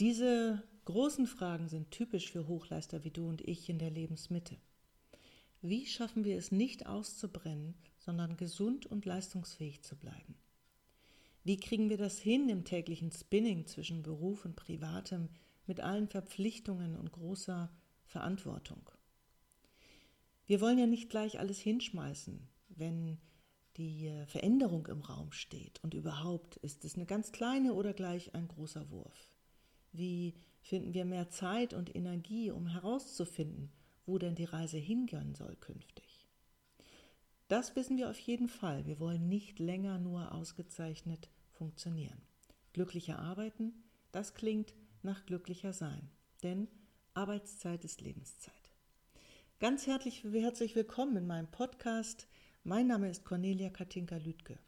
Diese großen Fragen sind typisch für Hochleister wie du und ich in der Lebensmitte. Wie schaffen wir es nicht auszubrennen, sondern gesund und leistungsfähig zu bleiben? Wie kriegen wir das hin im täglichen Spinning zwischen Beruf und Privatem mit allen Verpflichtungen und großer Verantwortung? Wir wollen ja nicht gleich alles hinschmeißen, wenn die Veränderung im Raum steht. Und überhaupt ist es eine ganz kleine oder gleich ein großer Wurf. Wie finden wir mehr Zeit und Energie, um herauszufinden, wo denn die Reise hingehen soll künftig? Das wissen wir auf jeden Fall. Wir wollen nicht länger nur ausgezeichnet funktionieren. Glücklicher arbeiten, das klingt nach glücklicher sein. Denn Arbeitszeit ist Lebenszeit. Ganz herzlich, herzlich willkommen in meinem Podcast. Mein Name ist Cornelia Katinka Lüdke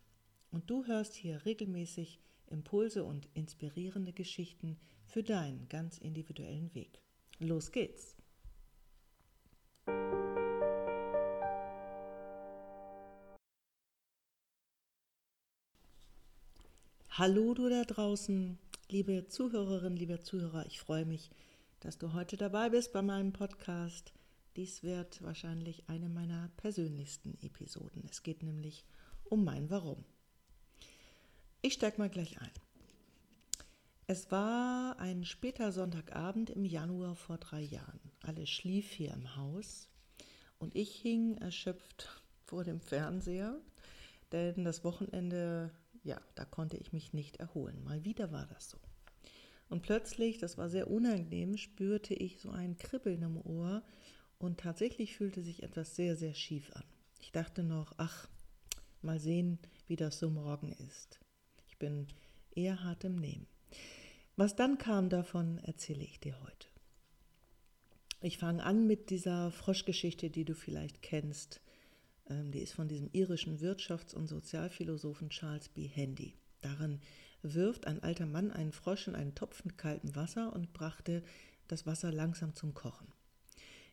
und du hörst hier regelmäßig Impulse und inspirierende Geschichten für deinen ganz individuellen Weg. Los geht's! Hallo du da draußen, liebe Zuhörerinnen, liebe Zuhörer, ich freue mich, dass du heute dabei bist bei meinem Podcast. Dies wird wahrscheinlich eine meiner persönlichsten Episoden. Es geht nämlich um mein Warum. Ich steige mal gleich ein. Es war ein später Sonntagabend im Januar vor drei Jahren. Alles schlief hier im Haus und ich hing erschöpft vor dem Fernseher, denn das Wochenende ja, da konnte ich mich nicht erholen. Mal wieder war das so. Und plötzlich, das war sehr unangenehm, spürte ich so ein Kribbeln im Ohr und tatsächlich fühlte sich etwas sehr, sehr schief an. Ich dachte noch, ach, mal sehen, wie das so morgen ist. Bin eher hart im Nehmen. Was dann kam davon, erzähle ich dir heute. Ich fange an mit dieser Froschgeschichte, die du vielleicht kennst. Ähm, die ist von diesem irischen Wirtschafts- und Sozialphilosophen Charles B. Handy. Darin wirft ein alter Mann einen Frosch in einen Topf mit kaltem Wasser und brachte das Wasser langsam zum Kochen.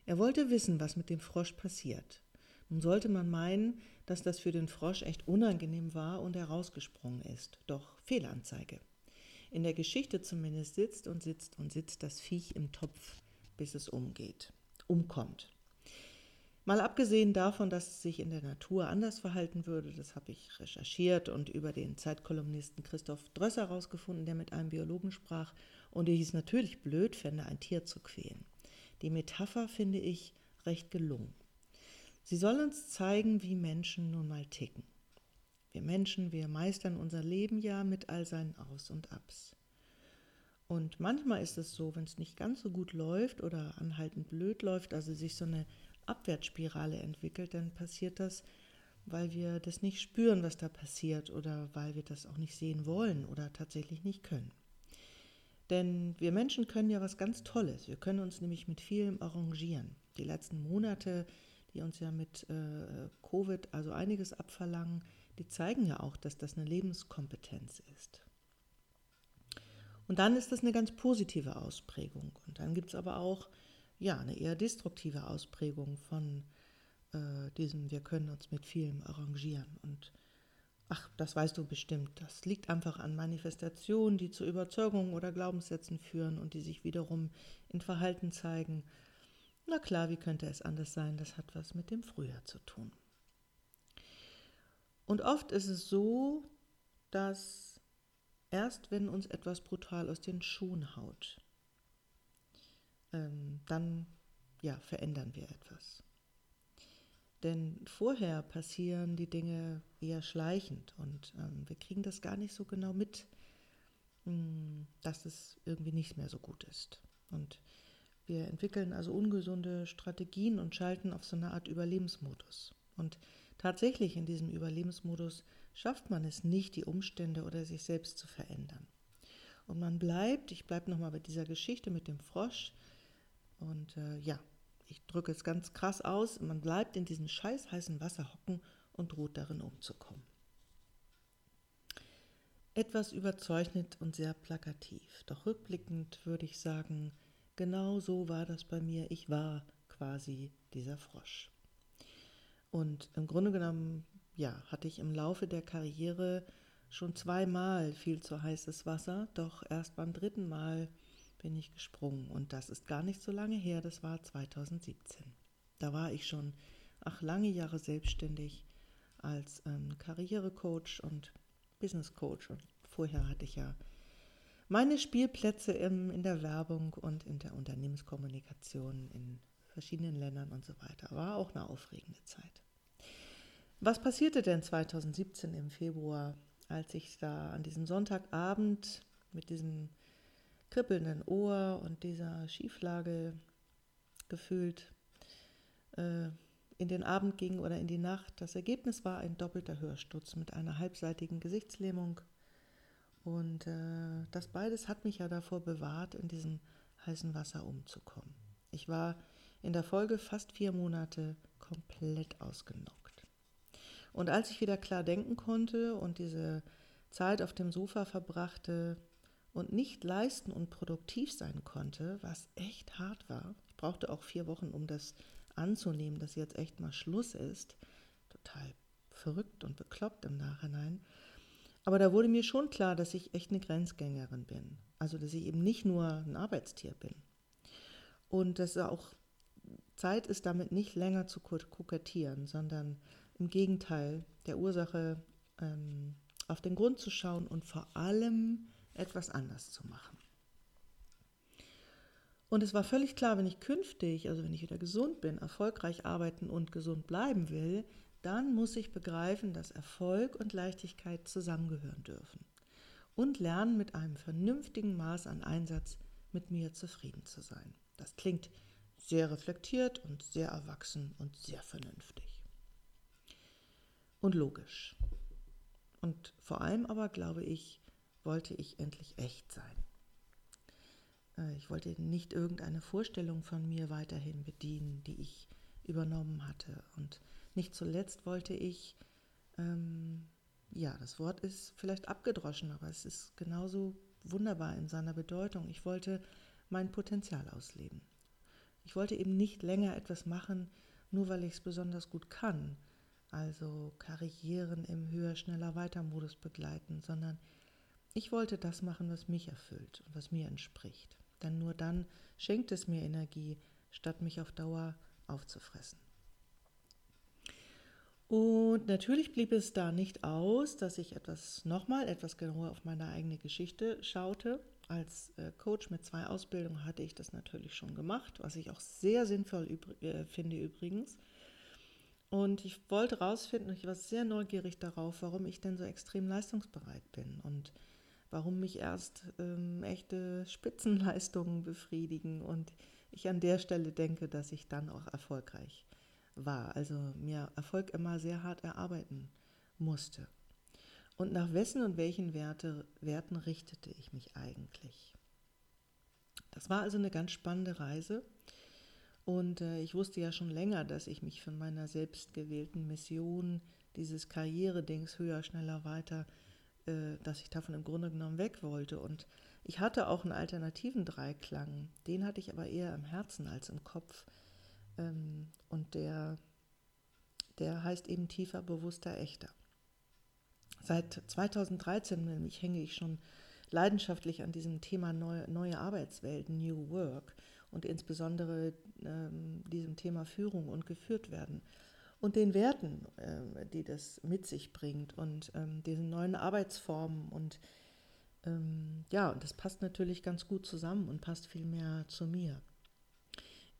Er wollte wissen, was mit dem Frosch passiert. Nun sollte man meinen, dass das für den Frosch echt unangenehm war und er rausgesprungen ist. Doch Fehlanzeige. In der Geschichte zumindest sitzt und sitzt und sitzt das Viech im Topf, bis es umgeht, umkommt. Mal abgesehen davon, dass es sich in der Natur anders verhalten würde, das habe ich recherchiert und über den Zeitkolumnisten Christoph Drösser herausgefunden, der mit einem Biologen sprach und ich es natürlich blöd fände, ein Tier zu quälen. Die Metapher finde ich recht gelungen. Sie soll uns zeigen, wie Menschen nun mal ticken. Wir Menschen, wir meistern unser Leben ja mit all seinen Aus und Abs. Und manchmal ist es so, wenn es nicht ganz so gut läuft oder anhaltend blöd läuft, also sich so eine Abwärtsspirale entwickelt, dann passiert das, weil wir das nicht spüren, was da passiert oder weil wir das auch nicht sehen wollen oder tatsächlich nicht können. Denn wir Menschen können ja was ganz Tolles. Wir können uns nämlich mit vielem arrangieren. Die letzten Monate, die uns ja mit äh, Covid also einiges abverlangen, die zeigen ja auch, dass das eine Lebenskompetenz ist. Und dann ist das eine ganz positive Ausprägung. Und dann gibt es aber auch ja, eine eher destruktive Ausprägung von äh, diesem, wir können uns mit vielem arrangieren. Und ach, das weißt du bestimmt, das liegt einfach an Manifestationen, die zu Überzeugungen oder Glaubenssätzen führen und die sich wiederum in Verhalten zeigen. Na klar, wie könnte es anders sein? Das hat was mit dem Frühjahr zu tun. Und oft ist es so, dass erst wenn uns etwas brutal aus den Schuhen haut, ähm, dann ja, verändern wir etwas. Denn vorher passieren die Dinge eher schleichend und ähm, wir kriegen das gar nicht so genau mit, mh, hm, dass es irgendwie nicht mehr so gut ist. Und wir entwickeln also ungesunde Strategien und schalten auf so eine Art Überlebensmodus. Und tatsächlich in diesem Überlebensmodus schafft man es nicht, die Umstände oder sich selbst zu verändern. Und man bleibt, ich bleibe nochmal bei dieser Geschichte mit dem Frosch, und äh, ja, ich drücke es ganz krass aus, man bleibt in diesem scheiß heißen Wasser hocken und droht darin umzukommen. Etwas überzeichnet und sehr plakativ, doch rückblickend würde ich sagen, genau so war das bei mir. Ich war quasi dieser Frosch. Und im Grunde genommen, ja, hatte ich im Laufe der Karriere schon zweimal viel zu heißes Wasser, doch erst beim dritten Mal bin ich gesprungen. Und das ist gar nicht so lange her, das war 2017. Da war ich schon, ach, lange Jahre selbstständig als ähm, Karrierecoach und Business Coach. Und vorher hatte ich ja meine Spielplätze im, in der Werbung und in der Unternehmenskommunikation in verschiedenen Ländern und so weiter. War auch eine aufregende Zeit. Was passierte denn 2017 im Februar, als ich da an diesem Sonntagabend mit diesem kribbelnden Ohr und dieser Schieflage gefühlt äh, in den Abend ging oder in die Nacht. Das Ergebnis war ein doppelter Hörsturz mit einer halbseitigen Gesichtslähmung und äh, das beides hat mich ja davor bewahrt, in diesem heißen Wasser umzukommen. Ich war in der Folge fast vier Monate komplett ausgenockt. Und als ich wieder klar denken konnte und diese Zeit auf dem Sofa verbrachte und nicht leisten und produktiv sein konnte, was echt hart war, ich brauchte auch vier Wochen, um das anzunehmen, dass jetzt echt mal Schluss ist, total verrückt und bekloppt im Nachhinein, aber da wurde mir schon klar, dass ich echt eine Grenzgängerin bin. Also, dass ich eben nicht nur ein Arbeitstier bin. Und dass auch Zeit ist, damit nicht länger zu kokettieren, sondern im Gegenteil der Ursache ähm, auf den Grund zu schauen und vor allem etwas anders zu machen. Und es war völlig klar, wenn ich künftig, also wenn ich wieder gesund bin, erfolgreich arbeiten und gesund bleiben will, dann muss ich begreifen, dass Erfolg und Leichtigkeit zusammengehören dürfen und lernen, mit einem vernünftigen Maß an Einsatz mit mir zufrieden zu sein. Das klingt sehr reflektiert und sehr erwachsen und sehr vernünftig. Und logisch. Und vor allem aber, glaube ich, wollte ich endlich echt sein. Äh, ich wollte nicht irgendeine Vorstellung von mir weiterhin bedienen, die ich übernommen hatte. Und nicht zuletzt wollte ich, ähm, ja, das Wort ist vielleicht abgedroschen, aber es ist genauso wunderbar in seiner Bedeutung. Ich wollte mein Potenzial ausleben. Ich wollte eben nicht länger etwas machen, nur weil ich es besonders gut kann, also Karrieren im höher, schneller, weiter Modus begleiten, sondern ich wollte das machen, was mich erfüllt und was mir entspricht. Denn nur dann schenkt es mir Energie, statt mich auf Dauer aufzufressen. Und natürlich blieb es da nicht aus, dass ich etwas nochmal etwas genauer auf meine eigene Geschichte schaute. Als äh, Coach mit zwei Ausbildungen hatte ich das natürlich schon gemacht, was ich auch sehr sinnvoll übr äh, finde übrigens. Und ich wollte herausfinden, ich war sehr neugierig darauf, warum ich denn so extrem leistungsbereit bin und warum mich erst ähm, echte Spitzenleistungen befriedigen und ich an der Stelle denke, dass ich dann auch erfolgreich bin war, also mir Erfolg immer sehr hart erarbeiten musste. Und nach wessen und welchen Werte, Werten richtete ich mich eigentlich? Das war also eine ganz spannende Reise. Und äh, ich wusste ja schon länger, dass ich mich von meiner selbstgewählten Mission, dieses Karrieredings höher, schneller, weiter, äh, dass ich davon im Grunde genommen weg wollte. Und ich hatte auch einen alternativen Dreiklang. Den hatte ich aber eher im Herzen als im Kopf. Ähm, und der, der heißt eben tiefer, bewusster, echter. Seit 2013 nämlich hänge ich schon leidenschaftlich an diesem Thema neue, neue Arbeitswelten, New Work und insbesondere ähm, diesem Thema Führung und geführt werden und den Werten, äh, die das mit sich bringt und ähm, diesen neuen Arbeitsformen und ähm, ja, und das passt natürlich ganz gut zusammen und passt viel mehr zu mir.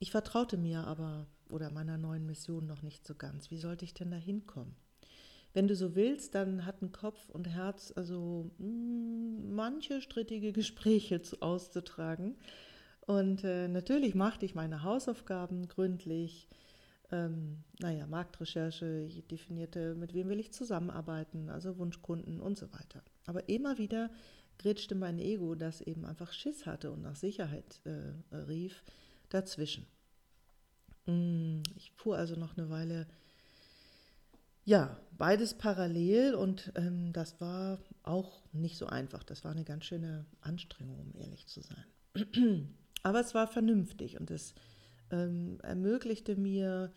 Ich vertraute mir aber oder meiner neuen Mission noch nicht so ganz. Wie sollte ich denn da hinkommen? Wenn du so willst, dann hatten Kopf und Herz also mh, hm, manche strittige Gespräche zu, auszutragen. Und äh, natürlich machte ich meine Hausaufgaben gründlich. Ähm, naja, Marktrecherche, ich definierte, mit wem will ich zusammenarbeiten, also Wunschkunden und so weiter. Aber immer wieder grätschte mein Ego, das eben einfach Schiss hatte und nach Sicherheit äh, rief, dazwischen. Mm, ich fuhr also noch eine Weile, ja, beides parallel und ähm, das war auch nicht so einfach. Das war eine ganz schöne Anstrengung, um ehrlich zu sein. Aber es war vernünftig und es ähm, ermöglichte mir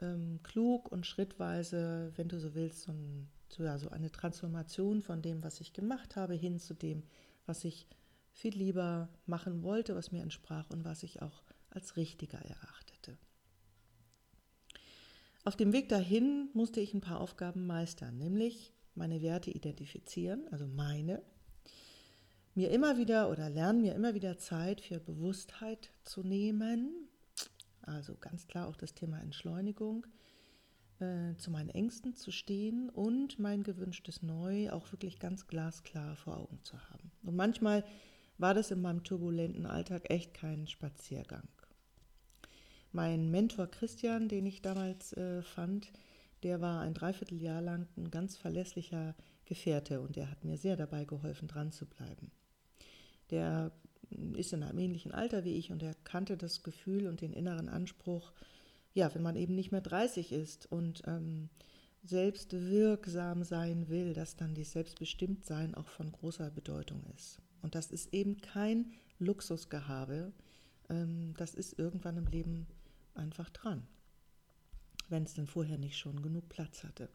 ähm, klug und schrittweise, wenn du so willst, so, ein, so, ja, so eine Transformation von dem, was ich gemacht habe, hin zu dem, was ich viel lieber machen wollte, was mir entsprach und was ich auch als richtiger erachtete. Auf dem Weg dahin musste ich ein paar Aufgaben meistern, nämlich meine Werte identifizieren, also meine, mir immer wieder oder lernen mir immer wieder Zeit für Bewusstheit zu nehmen, also ganz klar auch das Thema Entschleunigung, äh, zu meinen Ängsten zu stehen und mein gewünschtes Neu auch wirklich ganz glasklar vor Augen zu haben. Und manchmal war das in meinem turbulenten Alltag echt kein Spaziergang. Mein Mentor Christian, den ich damals äh, fand, der war ein Dreivierteljahr lang ein ganz verlässlicher Gefährte und der hat mir sehr dabei geholfen, dran zu bleiben. Der ist in einem ähnlichen Alter wie ich und er kannte das Gefühl und den inneren Anspruch, ja, wenn man eben nicht mehr 30 ist und ähm, selbst wirksam sein will, dass dann die Selbstbestimmtsein auch von großer Bedeutung ist. Und das ist eben kein Luxusgehabe, ähm, das ist irgendwann im Leben einfach dran, wenn es denn vorher nicht schon genug Platz hatte.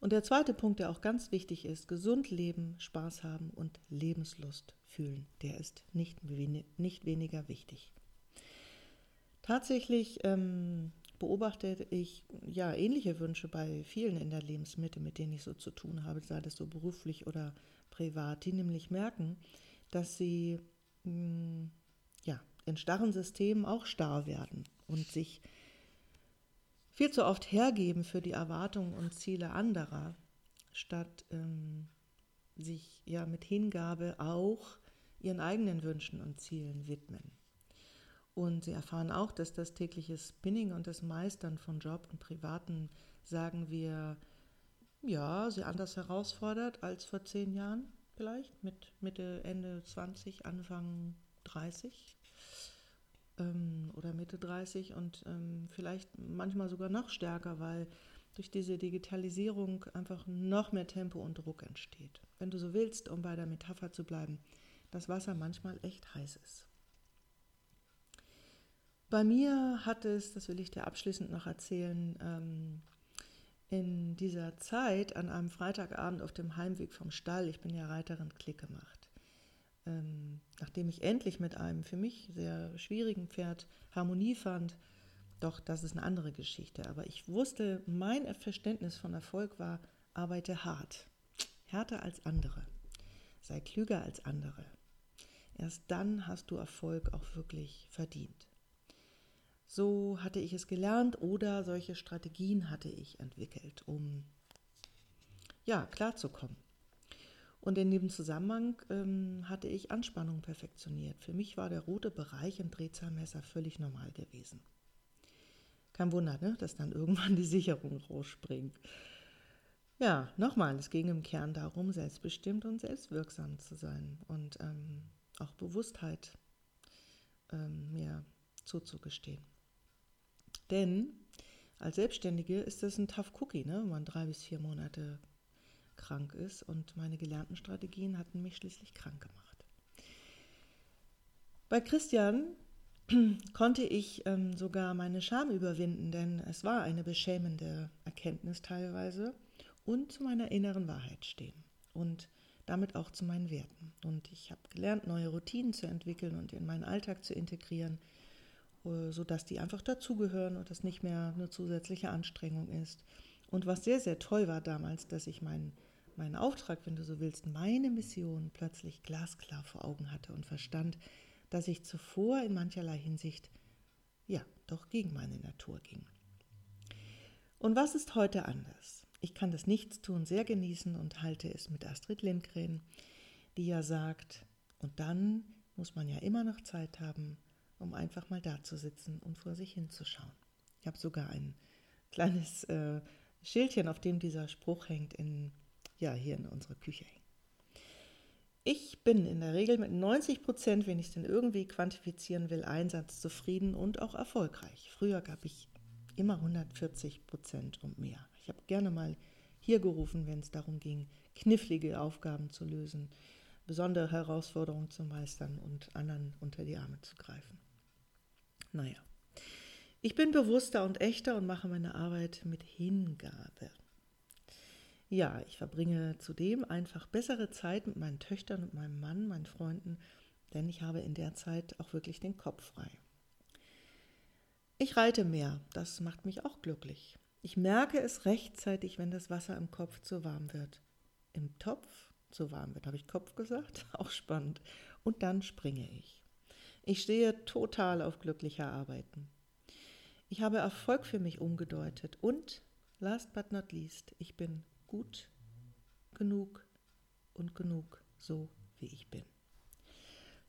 Und der zweite Punkt, der auch ganz wichtig ist, gesund leben, Spaß haben und Lebenslust fühlen, der ist nicht, nicht weniger wichtig. Tatsächlich ähm, beobachte ich ja ähnliche Wünsche bei vielen in der Lebensmitte, mit denen ich so zu tun habe, sei das so beruflich oder privat, die nämlich merken, dass sie mh, hm, ja, in starren Systemen auch starr werden und sich viel zu oft hergeben für die Erwartungen und Ziele anderer, statt ähm, sich ja mit Hingabe auch ihren eigenen Wünschen und Zielen widmen. Und sie erfahren auch, dass das tägliche Spinning und das Meistern von Job und Privaten, sagen wir, ja, sie anders herausfordert als vor zehn Jahren vielleicht, mit Mitte, Ende 20, Anfang 30 ähm, oder Mitte 30 und ähm, vielleicht manchmal sogar noch stärker, weil durch diese Digitalisierung einfach noch mehr Tempo und Druck entsteht. Wenn du so willst, um bei der Metapher zu bleiben, das Wasser manchmal echt heiß ist. Bei mir hat es, das will ich dir abschließend noch erzählen, ähm, in dieser Zeit an einem Freitagabend auf dem Heimweg vom Stall, ich bin ja Reiterin, Klick gemacht ähm, nachdem ich endlich mit einem für mich sehr schwierigen Pferd Harmonie fand, doch das ist eine andere Geschichte. Aber ich wusste, mein Verständnis von Erfolg war, arbeite hart, härter als andere, sei klüger als andere. Erst dann hast du Erfolg auch wirklich verdient. So hatte ich es gelernt oder solche Strategien hatte ich entwickelt, um ja, klarzukommen. Und in dem Zusammenhang ähm, hatte ich Anspannung perfektioniert. Für mich war der rote Bereich im Drehzahlmesser völlig normal gewesen. Kein Wunder, ne, dass dann irgendwann die Sicherung rausspringt. Ja, nochmal, es ging im Kern darum, selbstbestimmt und selbstwirksam zu sein und ähm, auch Bewusstheit ähm, mir zuzugestehen. Denn als Selbstständige ist das ein Tough Cookie, ne, wenn man drei bis vier Monate krank ist und meine gelernten Strategien hatten mich schließlich krank gemacht. Bei Christian konnte ich ähm, sogar meine Scham überwinden, denn es war eine beschämende Erkenntnis teilweise und zu meiner inneren Wahrheit stehen und damit auch zu meinen Werten. Und ich habe gelernt, neue Routinen zu entwickeln und in meinen Alltag zu integrieren, äh, sodass die einfach dazugehören und das nicht mehr eine zusätzliche Anstrengung ist. Und was sehr, sehr toll war damals, dass ich meinen meinen Auftrag, wenn du so willst, meine Mission plötzlich glasklar vor Augen hatte und verstand, dass ich zuvor in mancherlei Hinsicht ja doch gegen meine Natur ging. Und was ist heute anders? Ich kann das Nichtstun sehr genießen und halte es mit Astrid Lindgren, die ja sagt, und dann muss man ja immer noch Zeit haben, um einfach mal da zu sitzen und vor sich hinzuschauen. Ich habe sogar ein kleines äh, Schildchen, auf dem dieser Spruch hängt, in ja hier in unserer Küche hängen. Ich bin in der Regel mit 90 Prozent, wenn ich es denn irgendwie quantifizieren will, einsatzzufrieden und auch erfolgreich. Früher gab ich immer 140 Prozent und mehr. Ich habe gerne mal hier gerufen, wenn es darum ging, knifflige Aufgaben zu lösen, besondere Herausforderungen zu meistern und anderen unter die Arme zu greifen. Naja, ich bin bewusster und echter und mache meine Arbeit mit Hingabe. Ja, ich verbringe zudem einfach bessere Zeit mit meinen Töchtern und meinem Mann, meinen Freunden denn ich habe in der Zeit auch wirklich den Kopf frei. Ich reite mehr, das macht mich auch glücklich. Ich merke es rechtzeitig, wenn das Wasser im Kopf zu warm wird. Im Topf zu warm wird, habe ich Kopf gesagt? Auch spannend. Und dann springe ich. Ich stehe total auf glücklicher Arbeiten. Ich habe Erfolg für mich umgedeutet und, last but not least, ich bin gut genug und genug so, wie ich bin.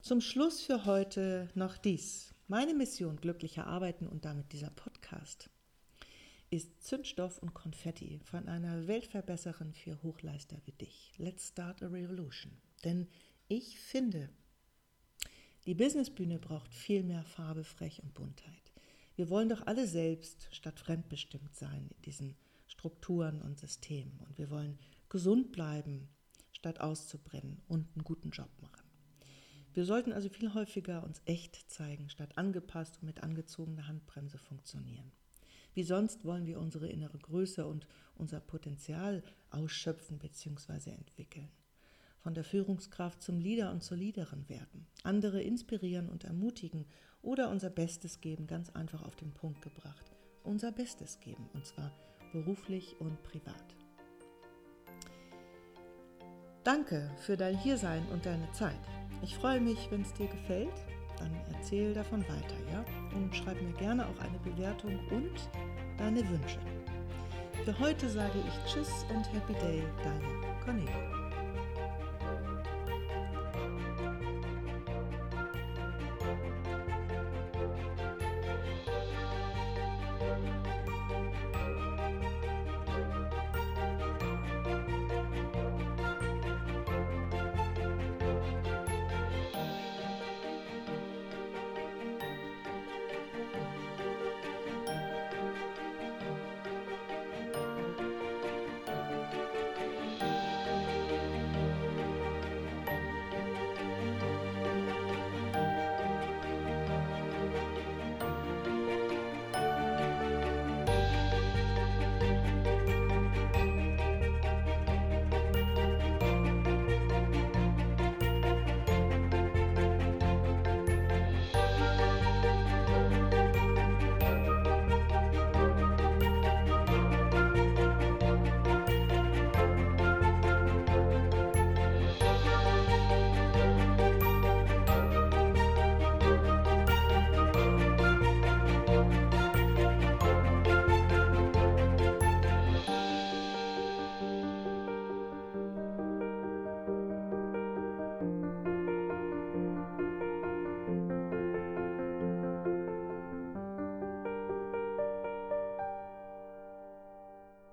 Zum Schluss für heute noch dies. Meine Mission glücklicher Arbeiten und damit dieser Podcast ist Zündstoff und Konfetti von einer Weltverbesserin für Hochleister wie dich. Let's start a revolution. Denn ich finde, die Businessbühne braucht viel mehr Farbe, Frech und Buntheit. Wir wollen doch alle selbst statt fremdbestimmt sein in diesen Strukturen und Systemen. Und wir wollen gesund bleiben, statt auszubrennen und einen guten Job machen. Wir sollten also viel häufiger uns echt zeigen, statt angepasst und mit angezogener Handbremse funktionieren. Wie sonst wollen wir unsere innere Größe und unser Potenzial ausschöpfen bzw. entwickeln. Von der Führungskraft zum Leader und zur Leaderin werden, andere inspirieren und ermutigen oder unser Bestes geben, ganz einfach auf den Punkt gebracht. Unser Bestes geben, und zwar beruflich und privat. Danke für dein Hiersein und deine Zeit. Ich freue mich, wenn es dir gefällt dann erzähl davon weiter, ja? Und schreib mir gerne auch eine Bewertung und deine Wünsche. Für heute sage ich Tschüss und Happy Day, deine Cornelia.